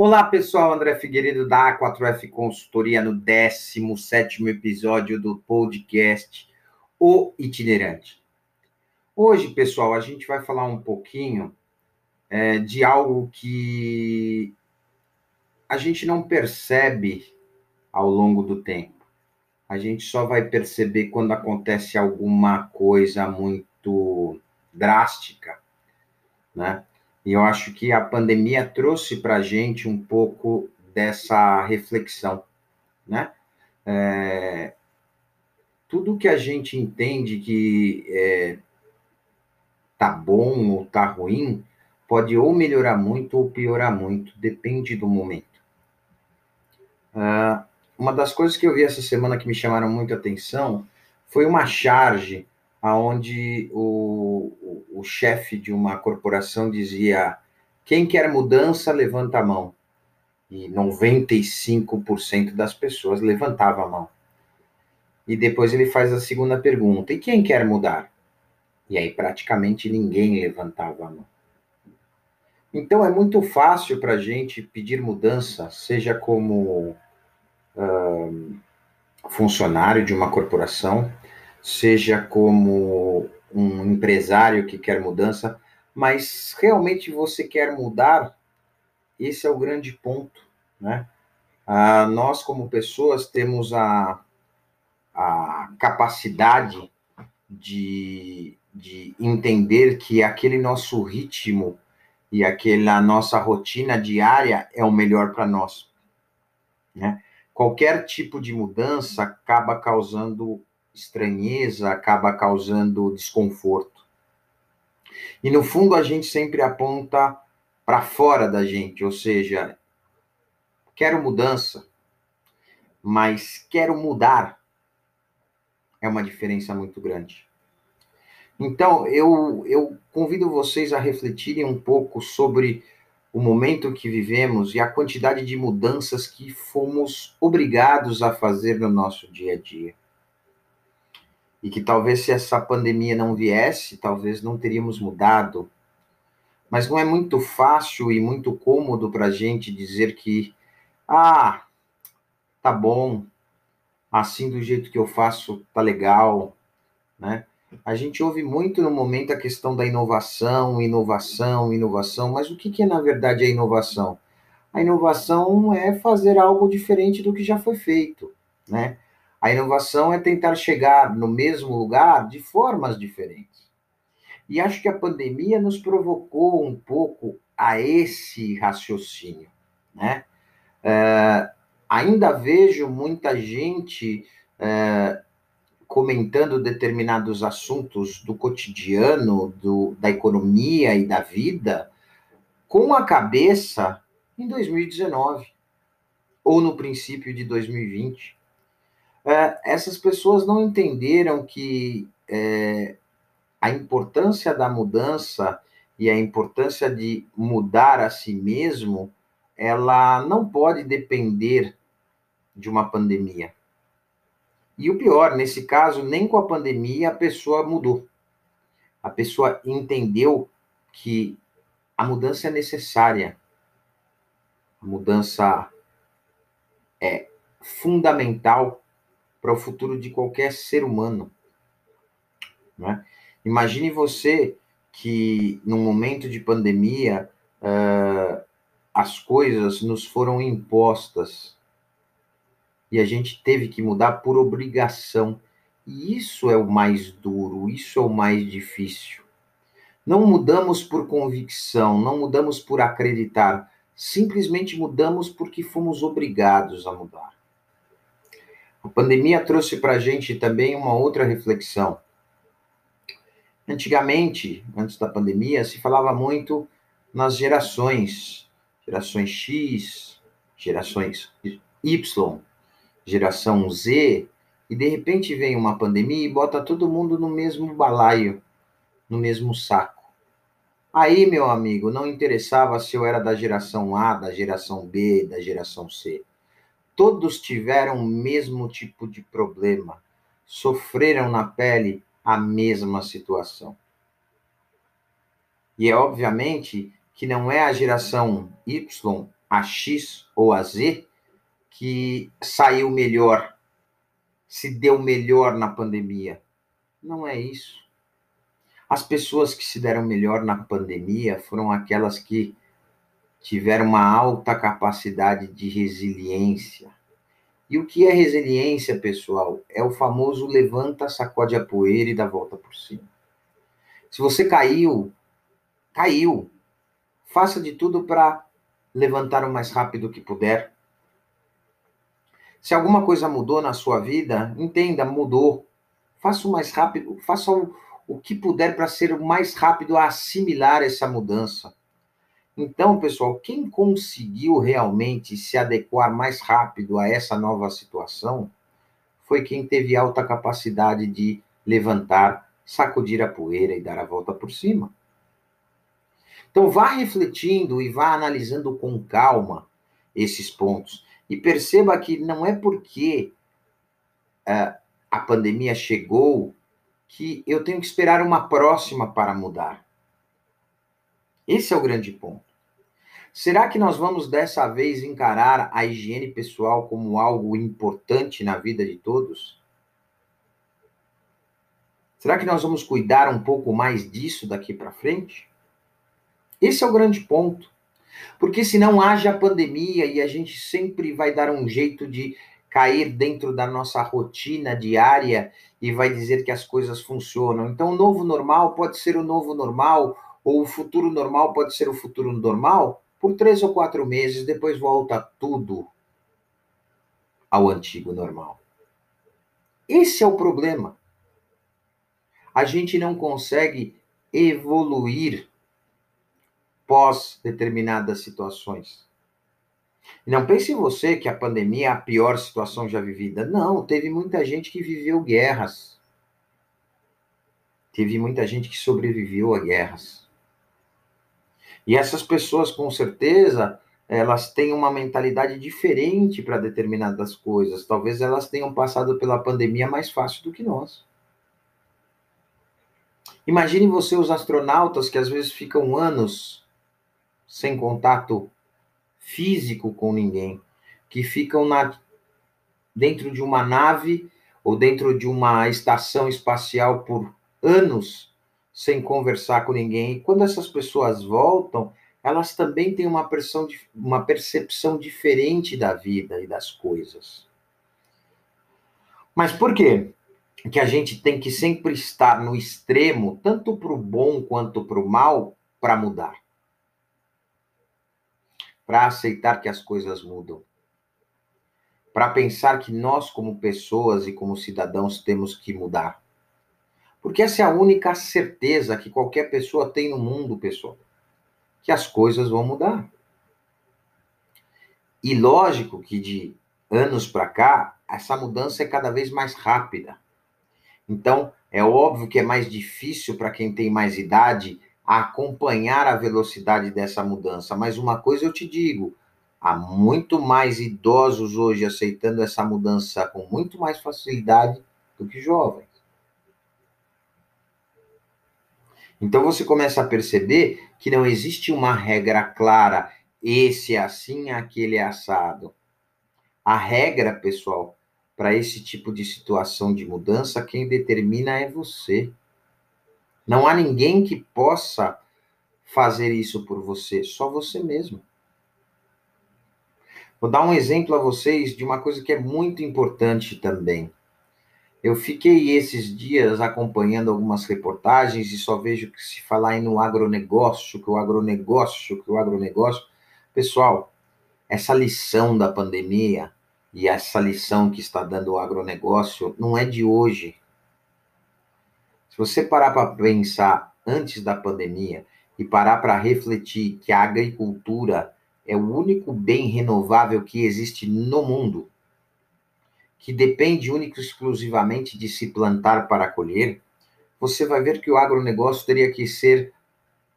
Olá, pessoal. André Figueiredo da A4F Consultoria no 17 episódio do podcast O Itinerante. Hoje, pessoal, a gente vai falar um pouquinho é, de algo que a gente não percebe ao longo do tempo. A gente só vai perceber quando acontece alguma coisa muito drástica, né? E eu acho que a pandemia trouxe para a gente um pouco dessa reflexão, né? É, tudo que a gente entende que é, tá bom ou tá ruim pode ou melhorar muito ou piorar muito, depende do momento. Uh, uma das coisas que eu vi essa semana que me chamaram muito a atenção foi uma charge aonde o, o, o chefe de uma corporação dizia: quem quer mudança, levanta a mão. E 95% das pessoas levantavam a mão. E depois ele faz a segunda pergunta: e quem quer mudar? E aí praticamente ninguém levantava a mão. Então é muito fácil para a gente pedir mudança, seja como uh, funcionário de uma corporação, seja como um empresário que quer mudança, mas realmente você quer mudar, esse é o grande ponto, né? Ah, nós, como pessoas, temos a, a capacidade de, de entender que aquele nosso ritmo e aquela nossa rotina diária é o melhor para nós. Né? Qualquer tipo de mudança acaba causando estranheza, acaba causando desconforto. E no fundo a gente sempre aponta para fora da gente, ou seja, quero mudança, mas quero mudar. É uma diferença muito grande. Então, eu, eu convido vocês a refletirem um pouco sobre o momento que vivemos e a quantidade de mudanças que fomos obrigados a fazer no nosso dia a dia e que talvez se essa pandemia não viesse, talvez não teríamos mudado. Mas não é muito fácil e muito cômodo para a gente dizer que, ah, tá bom, assim do jeito que eu faço tá legal, né? A gente ouve muito no momento a questão da inovação, inovação, inovação, mas o que, que é na verdade a inovação? A inovação é fazer algo diferente do que já foi feito, né? A inovação é tentar chegar no mesmo lugar de formas diferentes. E acho que a pandemia nos provocou um pouco a esse raciocínio, né? É, ainda vejo muita gente é, comentando determinados assuntos do cotidiano, do, da economia e da vida, com a cabeça em 2019 ou no princípio de 2020 é, essas pessoas não entenderam que é, a importância da mudança e a importância de mudar a si mesmo, ela não pode depender de uma pandemia. E o pior, nesse caso, nem com a pandemia a pessoa mudou. A pessoa entendeu que a mudança é necessária. A mudança é fundamental para o futuro de qualquer ser humano. Né? Imagine você que, num momento de pandemia, uh, as coisas nos foram impostas e a gente teve que mudar por obrigação. E isso é o mais duro, isso é o mais difícil. Não mudamos por convicção, não mudamos por acreditar, simplesmente mudamos porque fomos obrigados a mudar. A pandemia trouxe para a gente também uma outra reflexão. Antigamente, antes da pandemia, se falava muito nas gerações, gerações X, gerações Y, geração Z, e de repente vem uma pandemia e bota todo mundo no mesmo balaio, no mesmo saco. Aí, meu amigo, não interessava se eu era da geração A, da geração B, da geração C todos tiveram o mesmo tipo de problema, sofreram na pele a mesma situação. E é obviamente que não é a geração Y a X ou a Z que saiu melhor, se deu melhor na pandemia. Não é isso. As pessoas que se deram melhor na pandemia foram aquelas que tiveram uma alta capacidade de resiliência. E o que é resiliência, pessoal? É o famoso levanta, sacode a poeira e dá volta por cima. Se você caiu, caiu. Faça de tudo para levantar o mais rápido que puder. Se alguma coisa mudou na sua vida, entenda, mudou. Faça o mais rápido, faça o, o que puder para ser o mais rápido a assimilar essa mudança. Então, pessoal, quem conseguiu realmente se adequar mais rápido a essa nova situação foi quem teve alta capacidade de levantar, sacudir a poeira e dar a volta por cima. Então, vá refletindo e vá analisando com calma esses pontos. E perceba que não é porque uh, a pandemia chegou que eu tenho que esperar uma próxima para mudar. Esse é o grande ponto. Será que nós vamos dessa vez encarar a higiene pessoal como algo importante na vida de todos? Será que nós vamos cuidar um pouco mais disso daqui para frente? Esse é o grande ponto. Porque se não haja pandemia e a gente sempre vai dar um jeito de cair dentro da nossa rotina diária e vai dizer que as coisas funcionam. Então, o novo normal pode ser o novo normal, ou o futuro normal pode ser o futuro normal, por três ou quatro meses, depois volta tudo ao antigo normal. Esse é o problema. A gente não consegue evoluir pós determinadas situações. Não pense você que a pandemia é a pior situação já vivida. Não, teve muita gente que viveu guerras. Teve muita gente que sobreviveu a guerras. E essas pessoas, com certeza, elas têm uma mentalidade diferente para determinadas coisas. Talvez elas tenham passado pela pandemia mais fácil do que nós. Imagine você os astronautas que às vezes ficam anos sem contato físico com ninguém, que ficam na, dentro de uma nave ou dentro de uma estação espacial por anos sem conversar com ninguém. E quando essas pessoas voltam, elas também têm uma, uma percepção diferente da vida e das coisas. Mas por quê? Que a gente tem que sempre estar no extremo, tanto para o bom quanto para o mal, para mudar. Para aceitar que as coisas mudam. Para pensar que nós, como pessoas e como cidadãos, temos que mudar porque essa é a única certeza que qualquer pessoa tem no mundo, pessoal. Que as coisas vão mudar. E lógico que de anos para cá, essa mudança é cada vez mais rápida. Então, é óbvio que é mais difícil para quem tem mais idade acompanhar a velocidade dessa mudança. Mas uma coisa eu te digo: há muito mais idosos hoje aceitando essa mudança com muito mais facilidade do que jovens. Então você começa a perceber que não existe uma regra clara, esse é assim, aquele é assado. A regra, pessoal, para esse tipo de situação de mudança, quem determina é você. Não há ninguém que possa fazer isso por você, só você mesmo. Vou dar um exemplo a vocês de uma coisa que é muito importante também. Eu fiquei esses dias acompanhando algumas reportagens e só vejo que se falar no agronegócio, que o agronegócio, que o agronegócio. Pessoal, essa lição da pandemia e essa lição que está dando o agronegócio não é de hoje. Se você parar para pensar antes da pandemia e parar para refletir que a agricultura é o único bem renovável que existe no mundo, que depende única e exclusivamente de se plantar para colher, você vai ver que o agronegócio teria que ser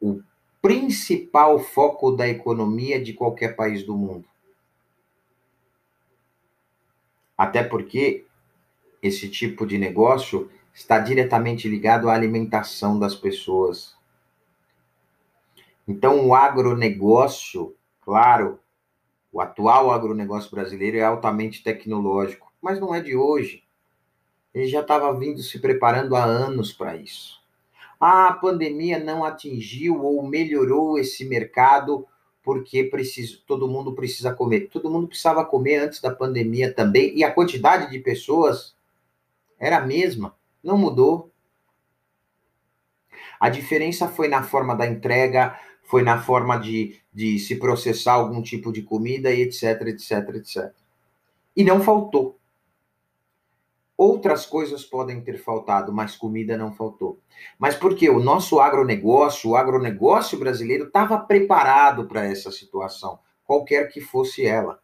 o principal foco da economia de qualquer país do mundo. Até porque esse tipo de negócio está diretamente ligado à alimentação das pessoas. Então, o agronegócio, claro, O atual agronegócio brasileiro é altamente tecnológico, mas não é de hoje. Ele já estava vindo se preparando há anos para isso. A pandemia não atingiu ou melhorou esse mercado porque preciso, todo mundo precisa comer. Todo mundo precisava comer antes da pandemia também, e a quantidade de pessoas era a mesma, não mudou. A diferença foi na forma da entrega, foi na forma de, de se processar algum tipo de comida e etc, etc, etc. E não faltou. Outras coisas podem ter faltado, mas comida não faltou. Mas porque o nosso agronegócio, o agronegócio brasileiro, estava preparado para essa situação, qualquer que fosse ela.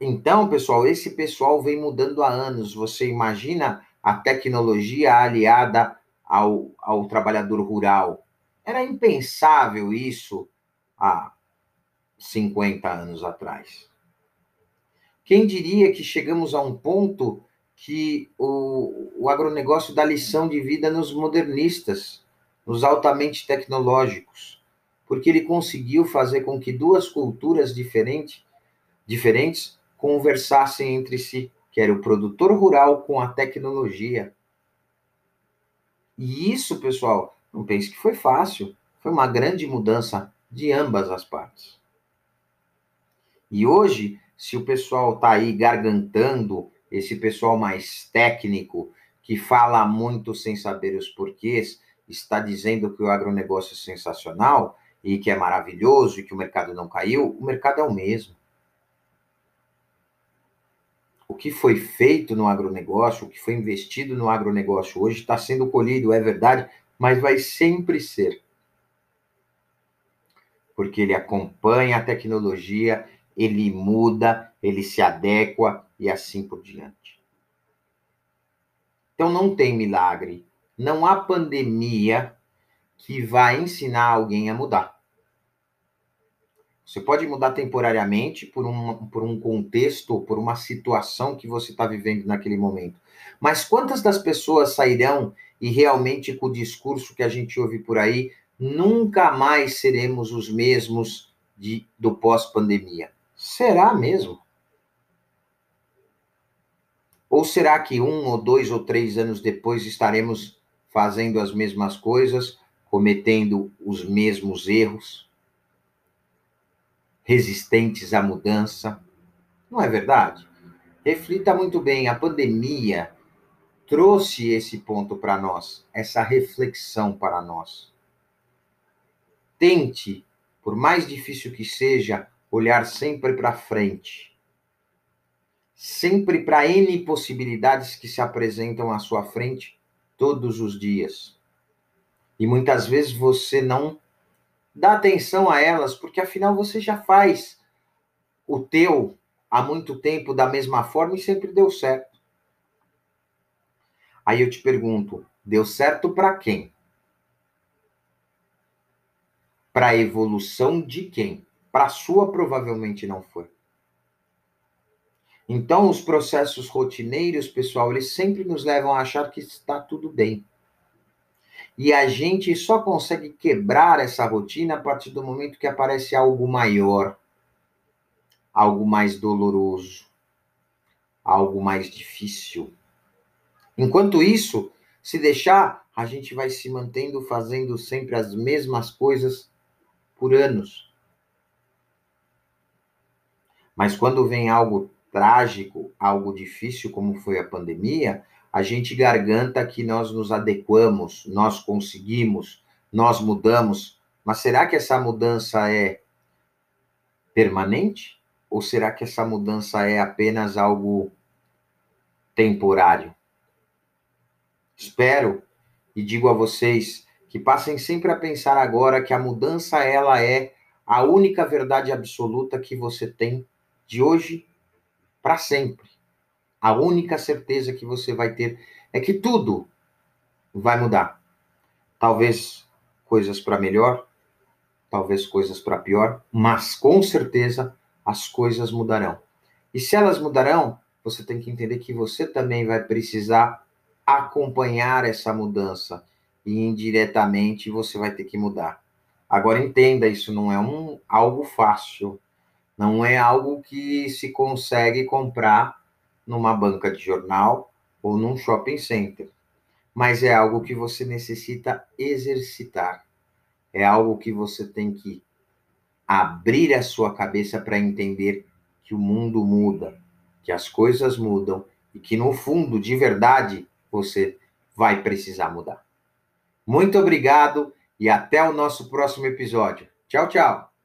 Então, pessoal, esse pessoal vem mudando há anos. Você imagina a tecnologia aliada ao, ao trabalhador rural. Era impensável isso há 50 anos atrás. Quem diria que chegamos a um ponto que o, o agronegócio dá lição de vida nos modernistas, nos altamente tecnológicos, porque ele conseguiu fazer com que duas culturas diferente, diferentes conversassem entre si, que era o produtor rural com a tecnologia. E isso, pessoal, não pense que foi fácil, foi uma grande mudança de ambas as partes. E hoje se o pessoal está aí gargantando, esse pessoal mais técnico, que fala muito sem saber os porquês, está dizendo que o agronegócio é sensacional e que é maravilhoso e que o mercado não caiu, o mercado é o mesmo. O que foi feito no agronegócio, o que foi investido no agronegócio hoje está sendo colhido, é verdade, mas vai sempre ser. Porque ele acompanha a tecnologia ele muda, ele se adequa e assim por diante. Então não tem milagre, não há pandemia que vai ensinar alguém a mudar. Você pode mudar temporariamente por um, por um contexto, por uma situação que você está vivendo naquele momento. Mas quantas das pessoas sairão e realmente com o discurso que a gente ouve por aí, nunca mais seremos os mesmos de, do pós-pandemia? Será mesmo? Ou será que um ou dois ou três anos depois estaremos fazendo as mesmas coisas, cometendo os mesmos erros, resistentes à mudança? Não é verdade? Reflita muito bem, a pandemia trouxe esse ponto para nós, essa reflexão para nós. Tente, por mais difícil que seja, olhar sempre para frente, sempre para N possibilidades que se apresentam à sua frente todos os dias. E muitas vezes você não dá atenção a elas, porque afinal você já faz o teu há muito tempo da mesma forma e sempre deu certo. Aí eu te pergunto, deu certo para quem? Para a evolução de quem? Para a sua, provavelmente não foi. Então, os processos rotineiros, pessoal, eles sempre nos levam a achar que está tudo bem. E a gente só consegue quebrar essa rotina a partir do momento que aparece algo maior, algo mais doloroso, algo mais difícil. Enquanto isso, se deixar, a gente vai se mantendo fazendo sempre as mesmas coisas por anos. Mas quando vem algo trágico, algo difícil, como foi a pandemia, a gente garganta que nós nos adequamos, nós conseguimos, nós mudamos. Mas será que essa mudança é permanente? Ou será que essa mudança é apenas algo temporário? Espero e digo a vocês que passem sempre a pensar agora que a mudança ela é a única verdade absoluta que você tem de hoje para sempre. A única certeza que você vai ter é que tudo vai mudar. Talvez coisas para melhor, talvez coisas para pior, mas com certeza as coisas mudarão. E se elas mudarão, você tem que entender que você também vai precisar acompanhar essa mudança e indiretamente você vai ter que mudar. Agora entenda, isso não é um, algo fácil, não é algo que se consegue comprar numa banca de jornal ou num shopping center, mas é algo que você necessita exercitar. É algo que você tem que abrir a sua cabeça para entender que o mundo muda, que as coisas mudam e que no fundo, de verdade, você vai precisar mudar. Muito obrigado e até o nosso próximo episódio. Tchau, tchau.